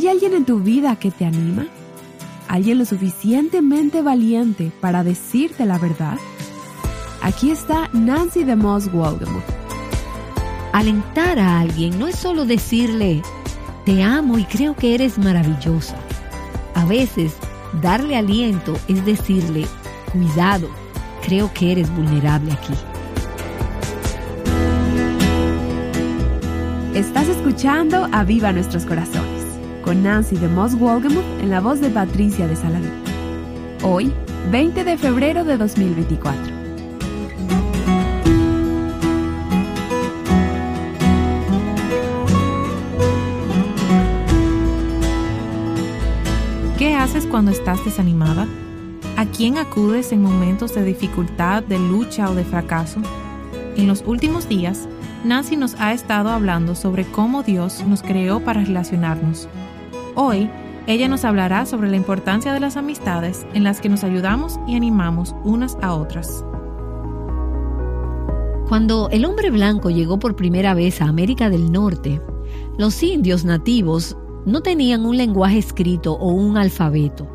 ¿Hay alguien en tu vida que te anima? ¿Alguien lo suficientemente valiente para decirte la verdad? Aquí está Nancy de Moss Waldemuth. Alentar a alguien no es solo decirle, te amo y creo que eres maravillosa. A veces, darle aliento es decirle, cuidado, creo que eres vulnerable aquí. Estás escuchando a Viva Nuestros Corazones con Nancy de Moss Wolgemuth en la voz de Patricia de Saladín. Hoy, 20 de febrero de 2024. ¿Qué haces cuando estás desanimada? ¿A quién acudes en momentos de dificultad, de lucha o de fracaso? En los últimos días, Nancy nos ha estado hablando sobre cómo Dios nos creó para relacionarnos. Hoy, ella nos hablará sobre la importancia de las amistades en las que nos ayudamos y animamos unas a otras. Cuando el hombre blanco llegó por primera vez a América del Norte, los indios nativos no tenían un lenguaje escrito o un alfabeto,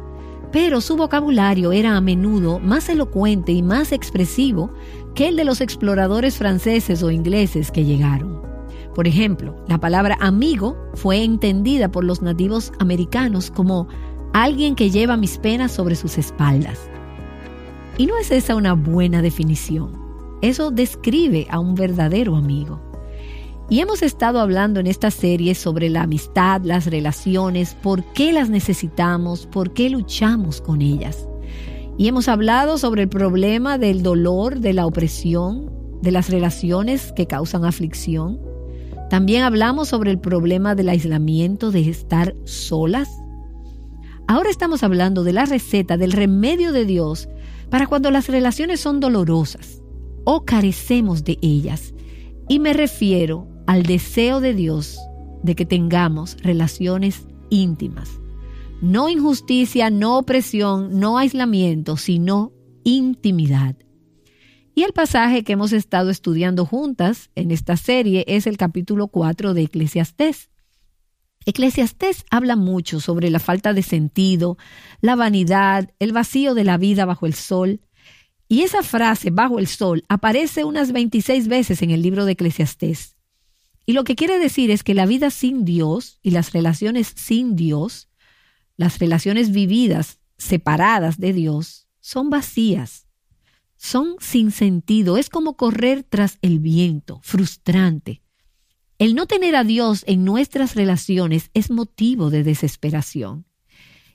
pero su vocabulario era a menudo más elocuente y más expresivo que el de los exploradores franceses o ingleses que llegaron. Por ejemplo, la palabra amigo fue entendida por los nativos americanos como alguien que lleva mis penas sobre sus espaldas. Y no es esa una buena definición. Eso describe a un verdadero amigo. Y hemos estado hablando en esta serie sobre la amistad, las relaciones, por qué las necesitamos, por qué luchamos con ellas. Y hemos hablado sobre el problema del dolor, de la opresión, de las relaciones que causan aflicción. También hablamos sobre el problema del aislamiento, de estar solas. Ahora estamos hablando de la receta, del remedio de Dios para cuando las relaciones son dolorosas o carecemos de ellas. Y me refiero al deseo de Dios de que tengamos relaciones íntimas. No injusticia, no opresión, no aislamiento, sino intimidad. Y el pasaje que hemos estado estudiando juntas en esta serie es el capítulo 4 de Eclesiastés. Eclesiastés habla mucho sobre la falta de sentido, la vanidad, el vacío de la vida bajo el sol. Y esa frase, bajo el sol, aparece unas 26 veces en el libro de Eclesiastés. Y lo que quiere decir es que la vida sin Dios y las relaciones sin Dios las relaciones vividas separadas de Dios son vacías, son sin sentido, es como correr tras el viento, frustrante. El no tener a Dios en nuestras relaciones es motivo de desesperación.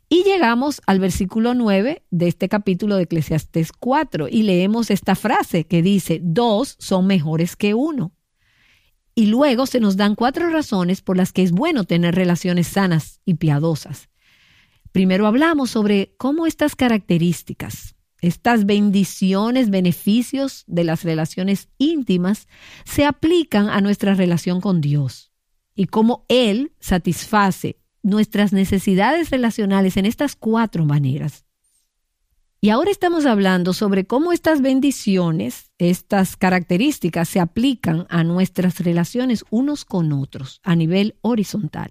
Y llegamos al versículo 9 de este capítulo de Eclesiastés 4 y leemos esta frase que dice, dos son mejores que uno. Y luego se nos dan cuatro razones por las que es bueno tener relaciones sanas y piadosas. Primero hablamos sobre cómo estas características, estas bendiciones, beneficios de las relaciones íntimas se aplican a nuestra relación con Dios y cómo Él satisface nuestras necesidades relacionales en estas cuatro maneras. Y ahora estamos hablando sobre cómo estas bendiciones, estas características se aplican a nuestras relaciones unos con otros a nivel horizontal.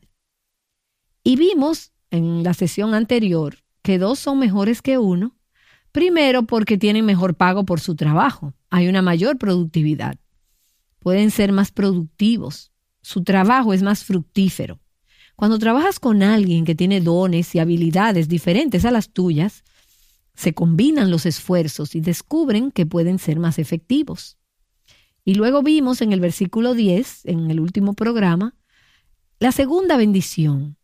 Y vimos en la sesión anterior que dos son mejores que uno, primero porque tienen mejor pago por su trabajo, hay una mayor productividad, pueden ser más productivos, su trabajo es más fructífero. Cuando trabajas con alguien que tiene dones y habilidades diferentes a las tuyas, se combinan los esfuerzos y descubren que pueden ser más efectivos. Y luego vimos en el versículo 10, en el último programa, la segunda bendición,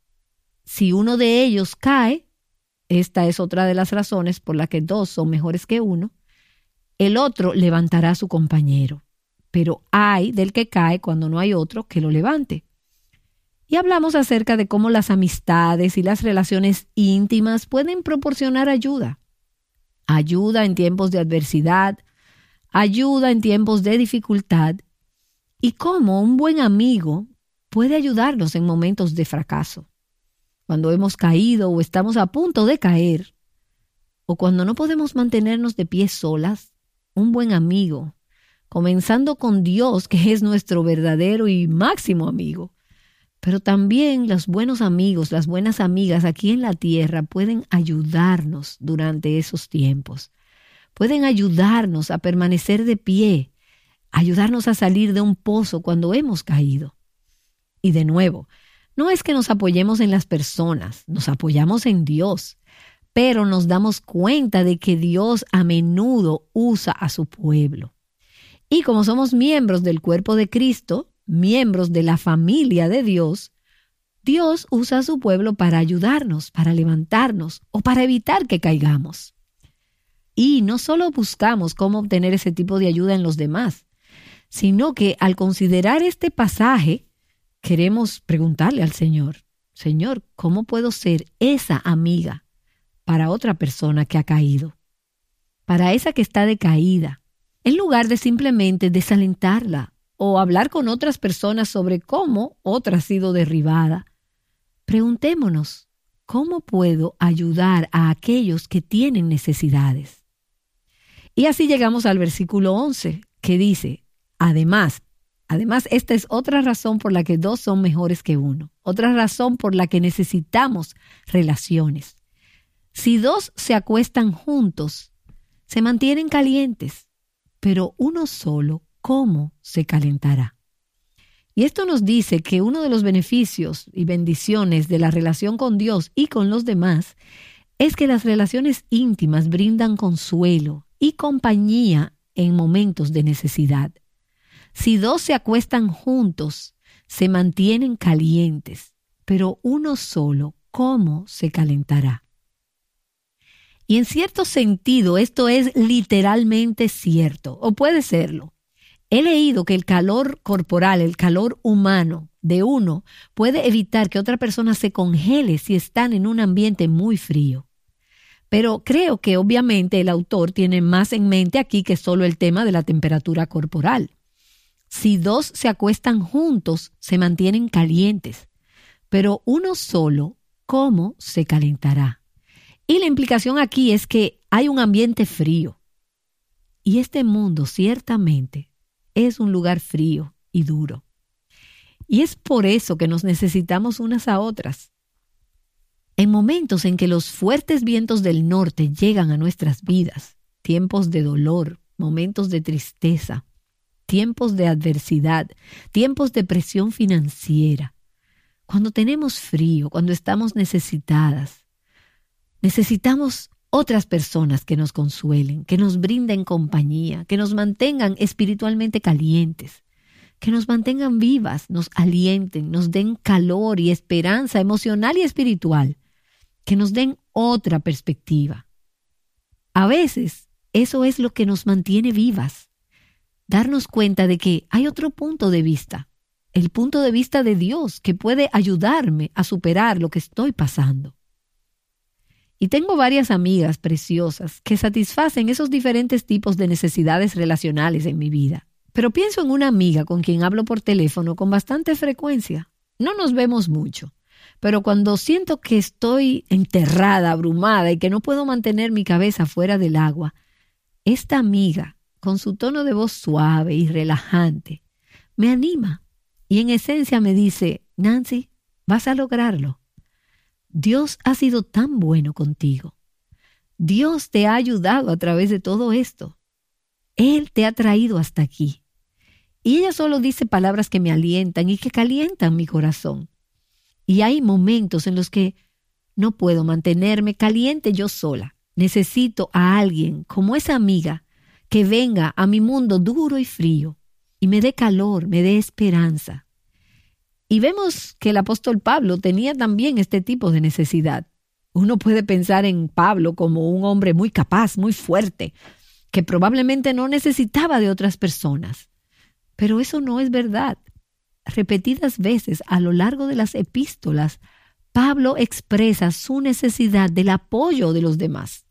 si uno de ellos cae, esta es otra de las razones por la que dos son mejores que uno, el otro levantará a su compañero, pero hay del que cae cuando no hay otro que lo levante. Y hablamos acerca de cómo las amistades y las relaciones íntimas pueden proporcionar ayuda. Ayuda en tiempos de adversidad, ayuda en tiempos de dificultad y cómo un buen amigo puede ayudarnos en momentos de fracaso cuando hemos caído o estamos a punto de caer, o cuando no podemos mantenernos de pie solas, un buen amigo, comenzando con Dios, que es nuestro verdadero y máximo amigo, Pero también los buenos amigos, las buenas amigas aquí en la tierra pueden ayudarnos durante esos tiempos. Pueden ayudarnos a permanecer de pie, ayudarnos a salir de un pozo cuando hemos caído. Y de nuevo, no es que nos apoyemos en las personas, nos apoyamos en Dios, pero nos damos cuenta de que Dios a menudo usa a su pueblo. Y como somos miembros del cuerpo de Cristo, miembros de la familia de Dios, Dios usa a su pueblo para ayudarnos, para levantarnos o para evitar que caigamos. Y no solo buscamos cómo obtener ese tipo de ayuda en los demás, sino que al considerar este pasaje, queremos preguntarle al Señor, Señor, ¿cómo puedo ser esa amiga para otra persona que ha caído? Para esa que está decaída, en lugar de simplemente desalentarla o hablar con otras personas sobre cómo otra ha sido derribada. Preguntémonos, ¿cómo puedo ayudar a aquellos que tienen necesidades? Y así llegamos al versículo 11, que dice, además, además esta es otra razón por la que dos son mejores que uno, otra razón por la que necesitamos relaciones. Si dos se acuestan juntos, se mantienen calientes, pero uno solo cómo se calentará. Y esto nos dice que uno de los beneficios y bendiciones de la relación con Dios y con los demás es que las relaciones íntimas brindan consuelo y compañía en momentos de necesidad. Si dos se acuestan juntos, se mantienen calientes, pero uno solo, ¿cómo se calentará? Y en cierto sentido esto es literalmente cierto, o puede serlo. He leído que el calor corporal, el calor humano de uno puede evitar que otra persona se congele si están en un ambiente muy frío. Pero creo que obviamente el autor tiene más en mente aquí que solo el tema de la temperatura corporal. Si dos se acuestan juntos, se mantienen calientes, pero uno solo, ¿cómo se calentará? Y la implicación aquí es que hay un ambiente frío. Y este mundo ciertamente es un lugar frío y duro. Y es por eso que nos necesitamos unas a otras. En momentos en que los fuertes vientos del norte llegan a nuestras vidas, tiempos de dolor, momentos de tristeza, tiempos de adversidad, tiempos de presión financiera, cuando tenemos frío, cuando estamos necesitadas, necesitamos otras personas que nos consuelen, que nos brinden compañía, que nos mantengan espiritualmente calientes, que nos mantengan vivas, nos alienten, nos den calor y esperanza emocional y espiritual, que nos den otra perspectiva. A veces eso es lo que nos mantiene vivas, darnos cuenta de que hay otro punto de vista, el punto de vista de Dios que puede ayudarme a superar lo que estoy pasando. Y tengo varias amigas preciosas que satisfacen esos diferentes tipos de necesidades relacionales en mi vida. Pero pienso en una amiga con quien hablo por teléfono con bastante frecuencia. No nos vemos mucho, pero cuando siento que estoy enterrada, abrumada y que no puedo mantener mi cabeza fuera del agua, esta amiga, con su tono de voz suave y relajante, me anima y en esencia me dice, Nancy, vas a lograrlo. Dios ha sido tan bueno contigo. Dios te ha ayudado a través de todo esto. Él te ha traído hasta aquí. Y ella solo dice palabras que me alientan y que calientan mi corazón. Y hay momentos en los que no puedo mantenerme caliente yo sola. Necesito a alguien como esa amiga que venga a mi mundo duro y frío y me dé calor, me dé esperanza. Y vemos que el apóstol Pablo tenía también este tipo de necesidad. Uno puede pensar en Pablo como un hombre muy capaz, muy fuerte, que probablemente no necesitaba de otras personas. Pero eso no es verdad. Repetidas veces a lo largo de las epístolas, Pablo expresa su necesidad del apoyo de los demás.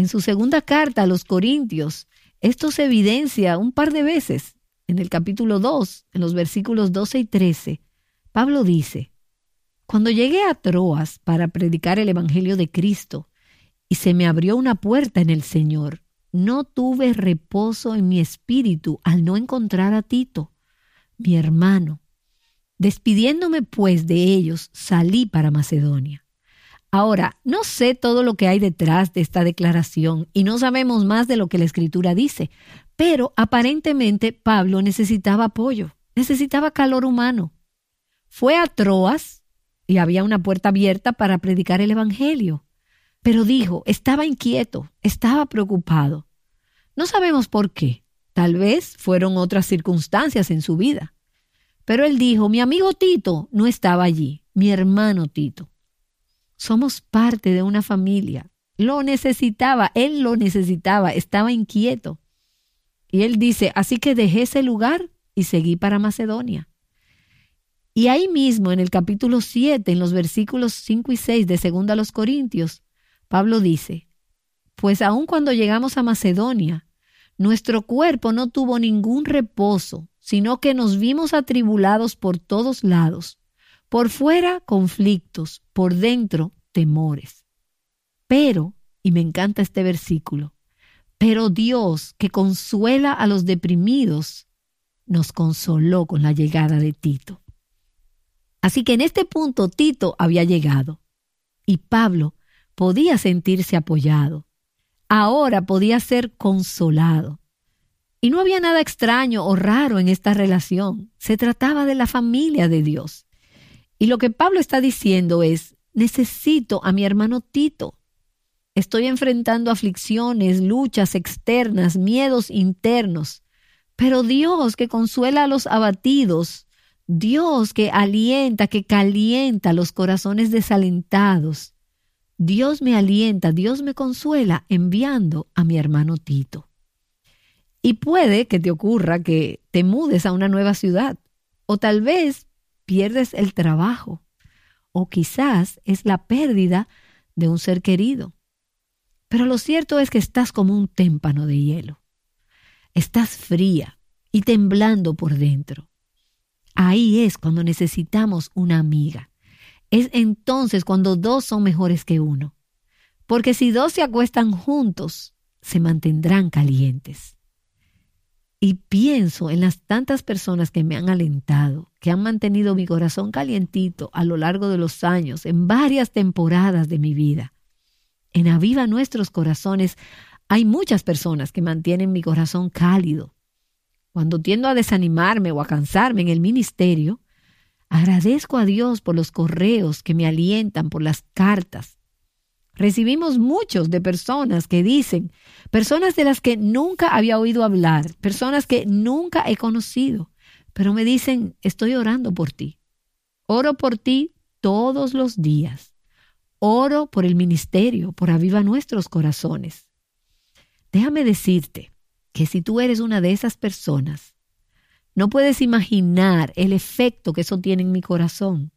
En su segunda carta a los Corintios, esto se evidencia un par de veces en el capítulo 2, en los versículos 12 y 13, Pablo dice, Cuando llegué a Troas para predicar el Evangelio de Cristo y se me abrió una puerta en el Señor, no tuve reposo en mi espíritu al no encontrar a Tito, mi hermano. Despidiéndome pues de ellos, salí para Macedonia. Ahora, no sé todo lo que hay detrás de esta declaración y no sabemos más de lo que la escritura dice, pero aparentemente Pablo necesitaba apoyo, necesitaba calor humano. Fue a Troas y había una puerta abierta para predicar el Evangelio, pero dijo, estaba inquieto, estaba preocupado. No sabemos por qué, tal vez fueron otras circunstancias en su vida. Pero él dijo, mi amigo Tito no estaba allí, mi hermano Tito. Somos parte de una familia. Lo necesitaba, él lo necesitaba, estaba inquieto. Y él dice, así que dejé ese lugar y seguí para Macedonia. Y ahí mismo, en el capítulo 7, en los versículos 5 y 6 de 2 a los Corintios, Pablo dice, pues aun cuando llegamos a Macedonia, nuestro cuerpo no tuvo ningún reposo, sino que nos vimos atribulados por todos lados, por fuera conflictos, por dentro temores. Pero, y me encanta este versículo, pero Dios, que consuela a los deprimidos, nos consoló con la llegada de Tito. Así que en este punto Tito había llegado y Pablo podía sentirse apoyado. Ahora podía ser consolado. Y no había nada extraño o raro en esta relación. Se trataba de la familia de Dios. Y lo que Pablo está diciendo es, necesito a mi hermano Tito. Estoy enfrentando aflicciones, luchas externas, miedos internos. Pero Dios que consuela a los abatidos, Dios que alienta, que calienta los corazones desalentados, Dios me alienta, Dios me consuela enviando a mi hermano Tito. Y puede que te ocurra que te mudes a una nueva ciudad, o tal vez pierdes el trabajo, o quizás es la pérdida de un ser querido. Pero lo cierto es que estás como un témpano de hielo. Estás fría y temblando por dentro. Ahí es cuando necesitamos una amiga. Es entonces cuando dos son mejores que uno. Porque si dos se acuestan juntos, se mantendrán calientes. Y pienso en las tantas personas que me han alentado, que han mantenido mi corazón calientito a lo largo de los años, en varias temporadas de mi vida. En Aviva Nuestros Corazones hay muchas personas que mantienen mi corazón cálido. Cuando tiendo a desanimarme o a cansarme en el ministerio, agradezco a Dios por los correos que me alientan, por las cartas, Recibimos muchos de personas que dicen, personas de las que nunca había oído hablar, personas que nunca he conocido, pero me dicen, estoy orando por ti. Oro por ti todos los días. Oro por el ministerio, por aviva nuestros corazones. Déjame decirte que si tú eres una de esas personas, no puedes imaginar el efecto que eso tiene en mi corazón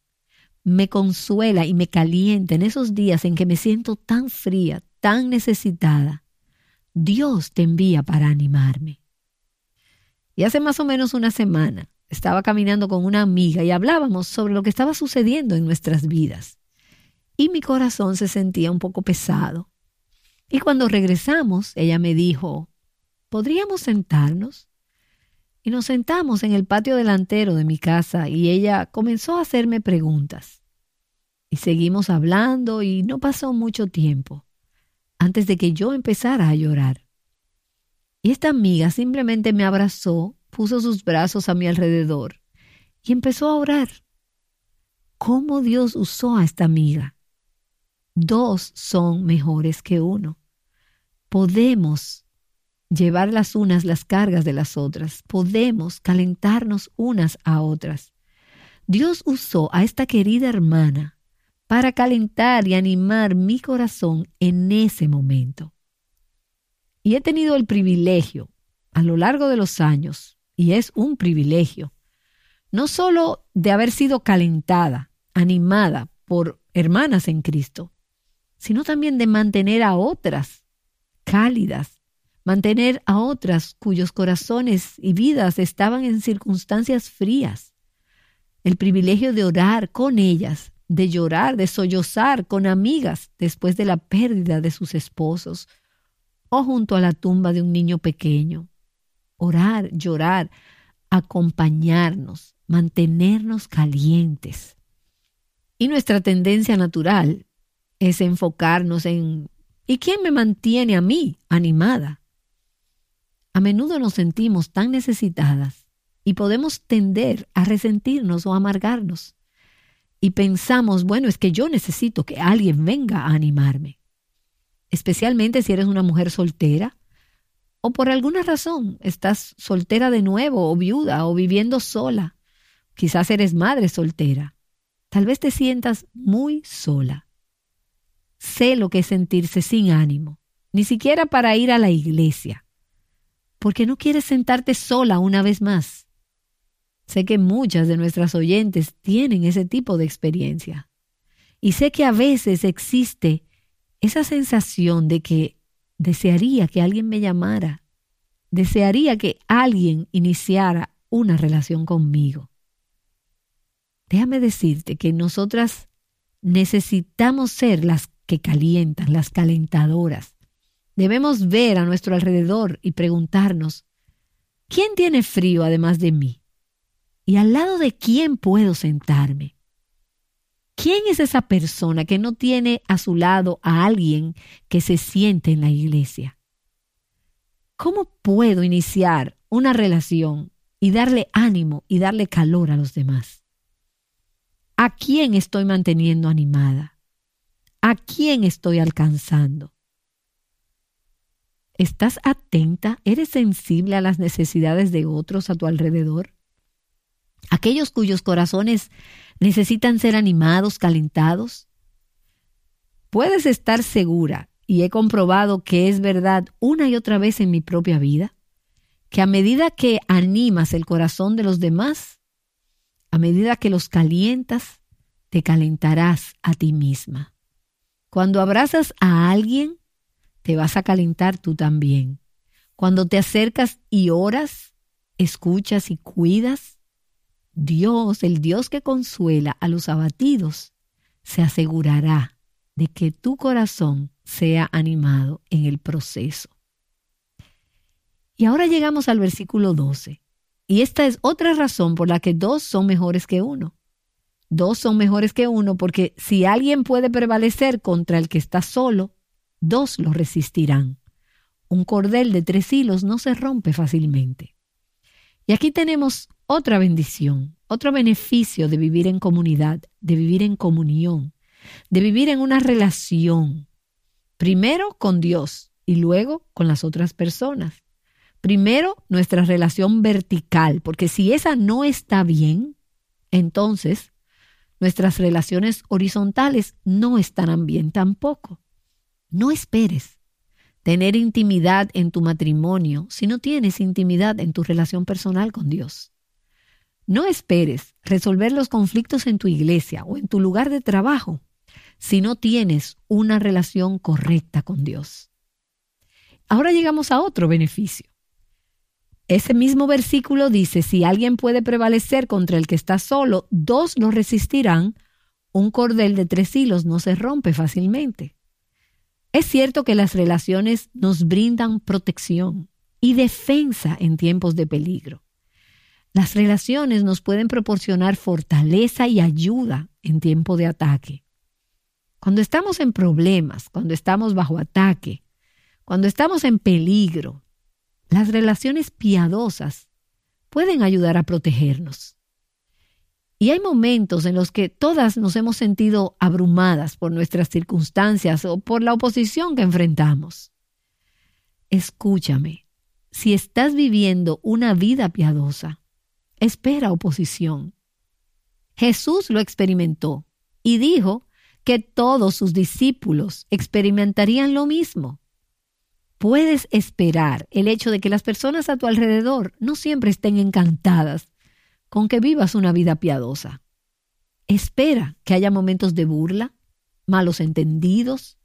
me consuela y me calienta en esos días en que me siento tan fría, tan necesitada. Dios te envía para animarme. Y hace más o menos una semana estaba caminando con una amiga y hablábamos sobre lo que estaba sucediendo en nuestras vidas. Y mi corazón se sentía un poco pesado. Y cuando regresamos, ella me dijo, ¿podríamos sentarnos? Y nos sentamos en el patio delantero de mi casa y ella comenzó a hacerme preguntas. Y seguimos hablando y no pasó mucho tiempo antes de que yo empezara a llorar. Y esta amiga simplemente me abrazó, puso sus brazos a mi alrededor y empezó a orar. ¿Cómo Dios usó a esta amiga? Dos son mejores que uno. Podemos llevar las unas las cargas de las otras, podemos calentarnos unas a otras. Dios usó a esta querida hermana para calentar y animar mi corazón en ese momento. Y he tenido el privilegio a lo largo de los años, y es un privilegio, no solo de haber sido calentada, animada por hermanas en Cristo, sino también de mantener a otras cálidas, mantener a otras cuyos corazones y vidas estaban en circunstancias frías, el privilegio de orar con ellas, de llorar, de sollozar con amigas después de la pérdida de sus esposos, o junto a la tumba de un niño pequeño. Orar, llorar, acompañarnos, mantenernos calientes. Y nuestra tendencia natural es enfocarnos en ¿y quién me mantiene a mí animada? A menudo nos sentimos tan necesitadas y podemos tender a resentirnos o amargarnos. Y pensamos, bueno, es que yo necesito que alguien venga a animarme. Especialmente si eres una mujer soltera o por alguna razón estás soltera de nuevo o viuda o viviendo sola. Quizás eres madre soltera. Tal vez te sientas muy sola. Sé lo que es sentirse sin ánimo, ni siquiera para ir a la iglesia, porque no quieres sentarte sola una vez más. Sé que muchas de nuestras oyentes tienen ese tipo de experiencia. Y sé que a veces existe esa sensación de que desearía que alguien me llamara, desearía que alguien iniciara una relación conmigo. Déjame decirte que nosotras necesitamos ser las que calientan, las calentadoras. Debemos ver a nuestro alrededor y preguntarnos, ¿quién tiene frío además de mí? ¿Y al lado de quién puedo sentarme? ¿Quién es esa persona que no tiene a su lado a alguien que se siente en la iglesia? ¿Cómo puedo iniciar una relación y darle ánimo y darle calor a los demás? ¿A quién estoy manteniendo animada? ¿A quién estoy alcanzando? ¿Estás atenta? ¿Eres sensible a las necesidades de otros a tu alrededor? aquellos cuyos corazones necesitan ser animados, calentados. Puedes estar segura, y he comprobado que es verdad una y otra vez en mi propia vida, que a medida que animas el corazón de los demás, a medida que los calientas, te calentarás a ti misma. Cuando abrazas a alguien, te vas a calentar tú también. Cuando te acercas y oras, escuchas y cuidas, Dios, el Dios que consuela a los abatidos, se asegurará de que tu corazón sea animado en el proceso. Y ahora llegamos al versículo 12. Y esta es otra razón por la que dos son mejores que uno. Dos son mejores que uno porque si alguien puede prevalecer contra el que está solo, dos lo resistirán. Un cordel de tres hilos no se rompe fácilmente. Y aquí tenemos otra bendición, otro beneficio de vivir en comunidad, de vivir en comunión, de vivir en una relación, primero con Dios y luego con las otras personas. Primero nuestra relación vertical, porque si esa no está bien, entonces nuestras relaciones horizontales no estarán bien tampoco. No esperes tener intimidad en tu matrimonio si no tienes intimidad en tu relación personal con Dios. No esperes resolver los conflictos en tu iglesia o en tu lugar de trabajo si no tienes una relación correcta con Dios. Ahora llegamos a otro beneficio. Ese mismo versículo dice, si alguien puede prevalecer contra el que está solo, dos lo resistirán, un cordel de tres hilos no se rompe fácilmente. Es cierto que las relaciones nos brindan protección y defensa en tiempos de peligro. Las relaciones nos pueden proporcionar fortaleza y ayuda en tiempo de ataque. Cuando estamos en problemas, cuando estamos bajo ataque, cuando estamos en peligro, las relaciones piadosas pueden ayudar a protegernos. Y hay momentos en los que todas nos hemos sentido abrumadas por nuestras circunstancias o por la oposición que enfrentamos. Escúchame, si estás viviendo una vida piadosa, espera oposición. Jesús lo experimentó y dijo que todos sus discípulos experimentarían lo mismo. Puedes esperar el hecho de que las personas a tu alrededor no siempre estén encantadas con que vivas una vida piadosa. Espera que haya momentos de burla, malos entendidos.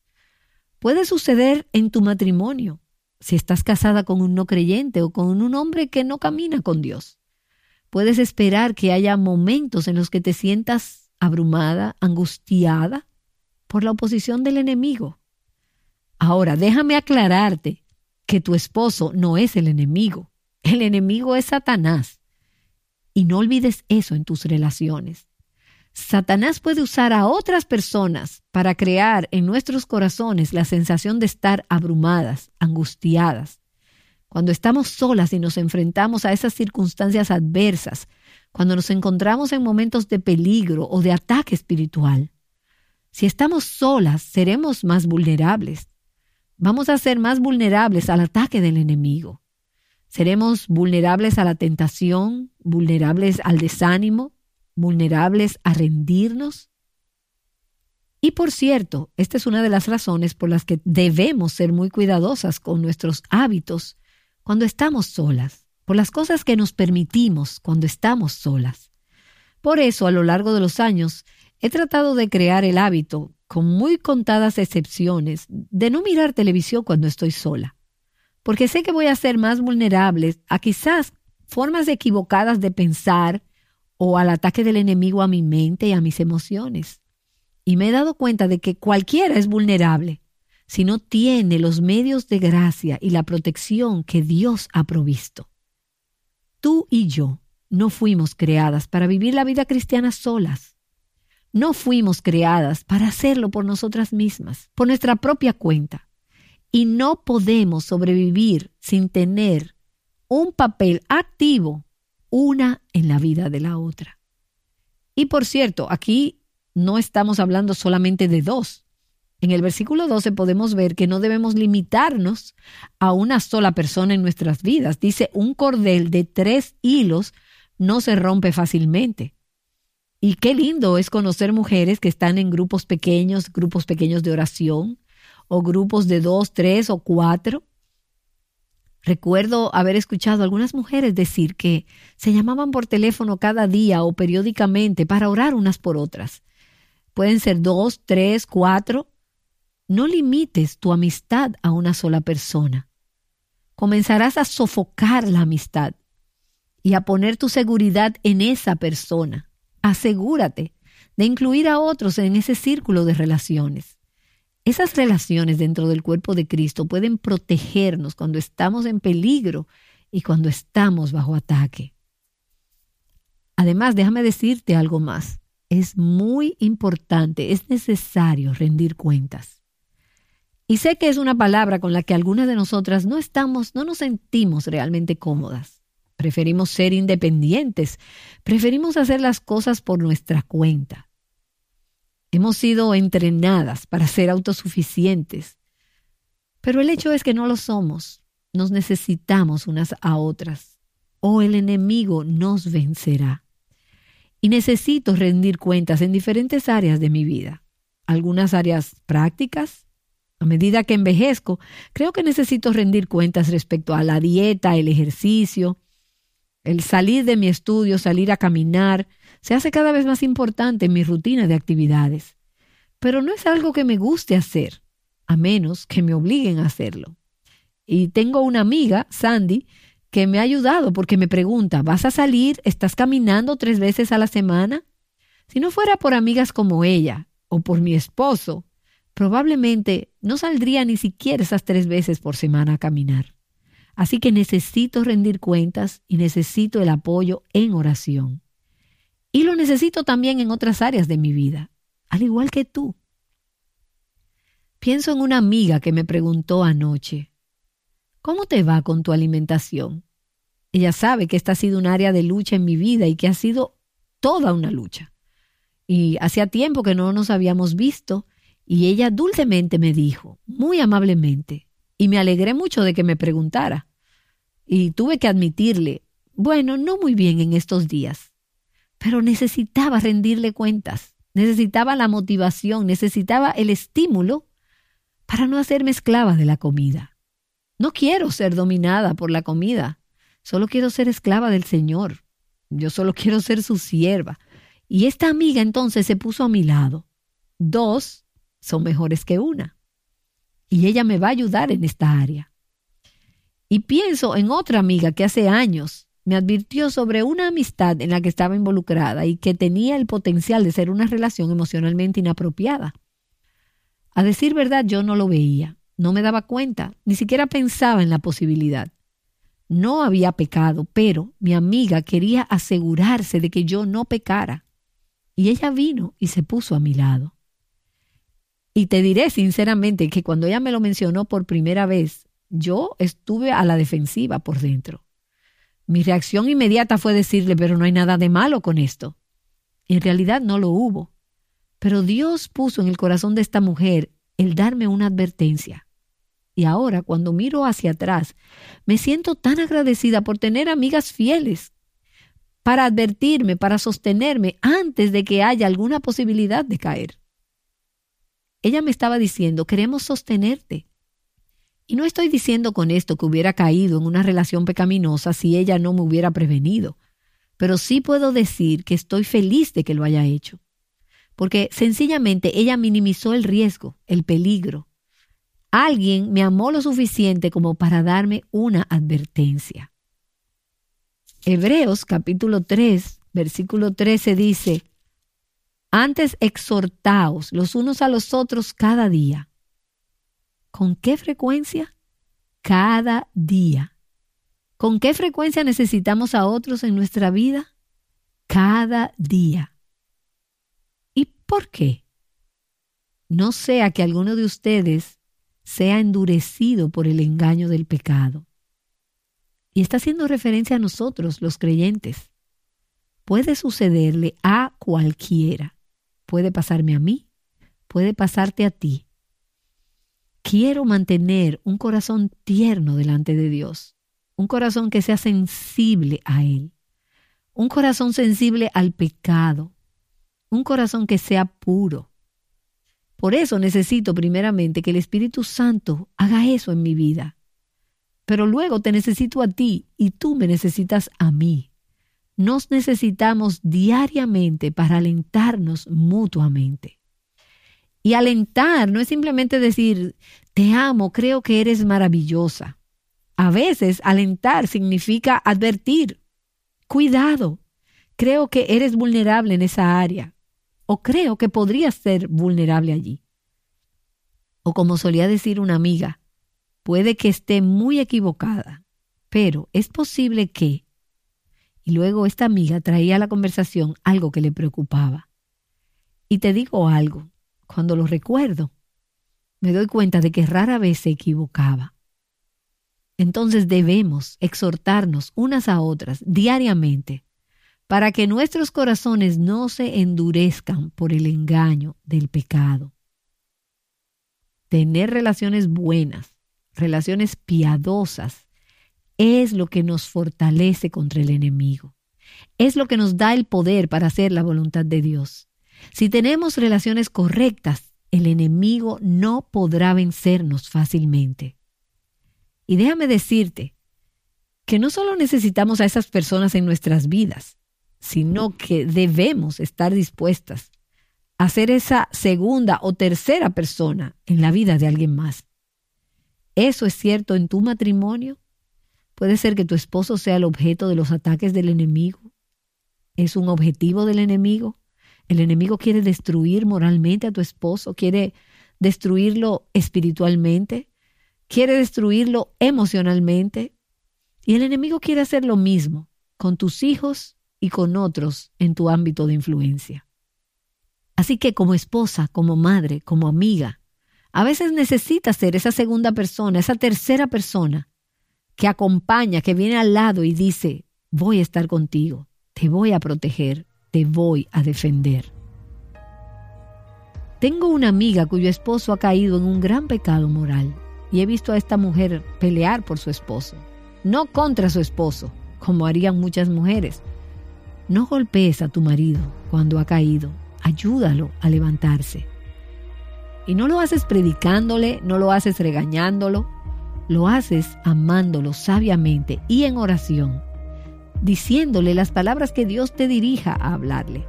Puede suceder en tu matrimonio, si estás casada con un no creyente o con un hombre que no camina con Dios. Puedes esperar que haya momentos en los que te sientas abrumada, angustiada por la oposición del enemigo. Ahora, déjame aclararte que tu esposo no es el enemigo. El enemigo es Satanás. Y no olvides eso en tus relaciones. Satanás puede usar a otras personas para crear en nuestros corazones la sensación de estar abrumadas, angustiadas. Cuando estamos solas y nos enfrentamos a esas circunstancias adversas, cuando nos encontramos en momentos de peligro o de ataque espiritual. Si estamos solas, seremos más vulnerables. Vamos a ser más vulnerables al ataque del enemigo. Seremos vulnerables a la tentación, vulnerables al desánimo, vulnerables a rendirnos. Y por cierto, esta es una de las razones por las que debemos ser muy cuidadosas con nuestros hábitos cuando estamos solas por las cosas que nos permitimos cuando estamos solas. Por eso, a lo largo de los años, he tratado de crear el hábito, con muy contadas excepciones, de no mirar televisión cuando estoy sola, porque sé que voy a ser más vulnerable a quizás formas equivocadas de pensar o al ataque del enemigo a mi mente y a mis emociones. Y me he dado cuenta de que cualquiera es vulnerable si no tiene los medios de gracia y la protección que Dios ha provisto. Tú y yo no fuimos creadas para vivir la vida cristiana solas. No fuimos creadas para hacerlo por nosotras mismas, por nuestra propia cuenta. Y no podemos sobrevivir sin tener un papel activo una en la vida de la otra. Y por cierto, aquí no estamos hablando solamente de dos. En el versículo 12 podemos ver que no debemos limitarnos a una sola persona en nuestras vidas. Dice, un cordel de tres hilos no se rompe fácilmente. Y qué lindo es conocer mujeres que están en grupos pequeños, grupos pequeños de oración, o grupos de dos, tres o cuatro. Recuerdo haber escuchado a algunas mujeres decir que se llamaban por teléfono cada día o periódicamente para orar unas por otras. Pueden ser dos, tres, cuatro, no limites tu amistad a una sola persona. Comenzarás a sofocar la amistad y a poner tu seguridad en esa persona. Asegúrate de incluir a otros en ese círculo de relaciones. Esas relaciones dentro del cuerpo de Cristo pueden protegernos cuando estamos en peligro y cuando estamos bajo ataque. Además, déjame decirte algo más. Es muy importante, es necesario rendir cuentas. Y sé que es una palabra con la que algunas de nosotras no estamos, no nos sentimos realmente cómodas. Preferimos ser independientes, preferimos hacer las cosas por nuestra cuenta. Hemos sido entrenadas para ser autosuficientes, pero el hecho es que no lo somos. Nos necesitamos unas a otras, o el enemigo nos vencerá. Y necesito rendir cuentas en diferentes áreas de mi vida. Algunas áreas prácticas, a medida que envejezco, creo que necesito rendir cuentas respecto a la dieta, el ejercicio, el salir de mi estudio, salir a caminar, se hace cada vez más importante en mi rutina de actividades. Pero no es algo que me guste hacer, a menos que me obliguen a hacerlo. Y tengo una amiga, Sandy, que me ha ayudado porque me pregunta, ¿vas a salir? ¿Estás caminando tres veces a la semana? Si no fuera por amigas como ella o por mi esposo, probablemente no saldría ni siquiera esas tres veces por semana a caminar. Así que necesito rendir cuentas y necesito el apoyo en oración. Y lo necesito también en otras áreas de mi vida, al igual que tú. Pienso en una amiga que me preguntó anoche, ¿cómo te va con tu alimentación? Ella sabe que esta ha sido un área de lucha en mi vida y que ha sido toda una lucha. Y hacía tiempo que no nos habíamos visto y ella dulcemente me dijo, muy amablemente, y me alegré mucho de que me preguntara. Y tuve que admitirle, bueno, no muy bien en estos días, pero necesitaba rendirle cuentas, necesitaba la motivación, necesitaba el estímulo para no hacerme esclava de la comida. No quiero ser dominada por la comida, solo quiero ser esclava del Señor. Yo solo quiero ser su sierva. Y esta amiga entonces se puso a mi lado. Dos, son mejores que una. Y ella me va a ayudar en esta área. Y pienso en otra amiga que hace años me advirtió sobre una amistad en la que estaba involucrada y que tenía el potencial de ser una relación emocionalmente inapropiada. A decir verdad, yo no lo veía, no me daba cuenta, ni siquiera pensaba en la posibilidad. no había pecado, pero mi amiga quería asegurarse de que yo no pecara. Y ella vino y se puso a mi lado. Y te diré sinceramente que cuando ella me lo mencionó por primera vez, yo estuve a la defensiva por dentro. Mi reacción inmediata fue decirle, pero no hay nada de malo con esto. En realidad no lo hubo. Pero Dios puso en el corazón de esta mujer el darme una advertencia. Y ahora, cuando miro hacia atrás, me siento tan agradecida por tener amigas fieles para advertirme, para sostenerme antes de que haya alguna posibilidad de caer. Ella me estaba diciendo, queremos sostenerte. Y no estoy diciendo con esto que hubiera caído en una relación pecaminosa si ella no me hubiera prevenido, pero sí puedo decir que estoy feliz de que lo haya hecho, porque sencillamente ella minimizó el riesgo, el peligro. Alguien me amó lo suficiente como para darme una advertencia. Hebreos capítulo 3, versículo 13 dice, Antes exhortaos los unos a los otros cada día ¿Con qué frecuencia? Cada día. ¿Con qué frecuencia necesitamos a otros en nuestra vida? Cada día. ¿Y por qué? No sea que alguno de ustedes sea endurecido por el engaño del pecado. Y está haciendo referencia a nosotros, los creyentes. Puede sucederle a cualquiera. Puede pasarme a mí, puede pasarte a ti quiero mantener un corazón tierno delante de Dios, un corazón que sea sensible a Él, un corazón sensible al pecado, un corazón que sea puro. Por eso necesito primeramente que el Espíritu Santo haga eso en mi vida. Pero luego te necesito a ti y tú me necesitas a mí. Nos necesitamos diariamente para alentarnos mutuamente. Y alentar no es simplemente decir, te amo, creo que eres maravillosa. A veces alentar significa advertir, cuidado, creo que eres vulnerable en esa área, o creo que podrías ser vulnerable allí. O como solía decir una amiga, puede que esté muy equivocada, pero es posible que... Y luego esta amiga traía a la conversación algo que le preocupaba. Y te digo algo, cuando lo recuerdo, me doy cuenta de que rara vez se equivocaba. Entonces debemos exhortarnos unas a otras diariamente para que nuestros corazones no se endurezcan por el engaño del pecado. Tener relaciones buenas, relaciones piadosas, es lo que nos fortalece contra el enemigo. Es lo que nos da el poder para hacer la voluntad de Dios. Si tenemos relaciones correctas, el enemigo no podrá vencernos fácilmente. Y déjame decirte que no solo necesitamos a esas personas en nuestras vidas, sino que debemos estar dispuestas a ser esa segunda o tercera persona en la vida de alguien más. ¿Eso es cierto en tu matrimonio? Puede ser que tu esposo sea el objeto de los ataques del enemigo. ¿Es un objetivo del enemigo? El enemigo quiere destruir moralmente a tu esposo, quiere destruirlo espiritualmente, quiere destruirlo emocionalmente. Y el enemigo quiere hacer lo mismo con tus hijos y con otros en tu ámbito de influencia. Así que como esposa, como madre, como amiga, a veces necesitas ser esa segunda persona, esa tercera persona que acompaña, que viene al lado y dice, voy a estar contigo, te voy a proteger, te voy a defender. Tengo una amiga cuyo esposo ha caído en un gran pecado moral y he visto a esta mujer pelear por su esposo, no contra su esposo, como harían muchas mujeres. No golpees a tu marido cuando ha caído, ayúdalo a levantarse. Y no lo haces predicándole, no lo haces regañándolo, lo haces amándolo sabiamente y en oración diciéndole las palabras que Dios te dirija a hablarle.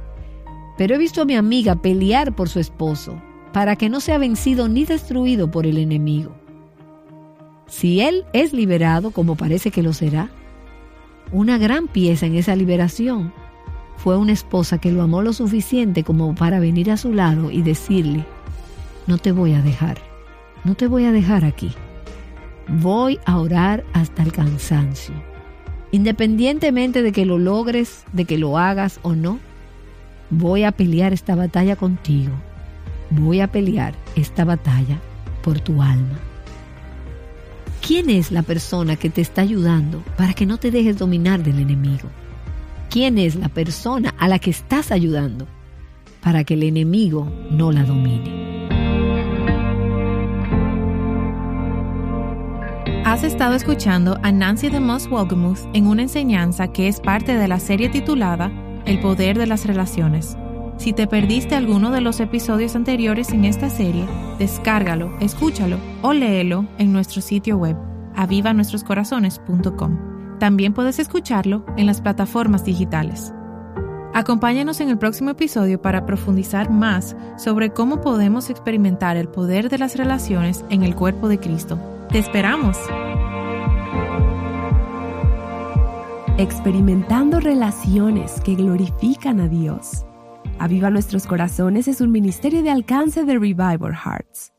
Pero he visto a mi amiga pelear por su esposo, para que no sea vencido ni destruido por el enemigo. Si él es liberado, como parece que lo será, una gran pieza en esa liberación fue una esposa que lo amó lo suficiente como para venir a su lado y decirle, no te voy a dejar, no te voy a dejar aquí, voy a orar hasta el cansancio Independientemente de que lo logres, de que lo hagas o no, voy a pelear esta batalla contigo. Voy a pelear esta batalla por tu alma. ¿Quién es la persona que te está ayudando para que no te dejes dominar del enemigo? ¿Quién es la persona a la que estás ayudando para que el enemigo no la domine? Has estado escuchando a Nancy de Moss Wolgemuth en una enseñanza que es parte de la serie titulada El poder de las relaciones. Si te perdiste alguno de los episodios anteriores en esta serie, descárgalo, escúchalo o léelo en nuestro sitio web avivanuestroscorazones.com. También puedes escucharlo en las plataformas digitales. Acompáñanos en el próximo episodio para profundizar más sobre cómo podemos experimentar el poder de las relaciones en el cuerpo de Cristo. ¡Te esperamos! Experimentando relaciones que glorifican a Dios. Aviva Nuestros Corazones es un ministerio de alcance de Revival Hearts.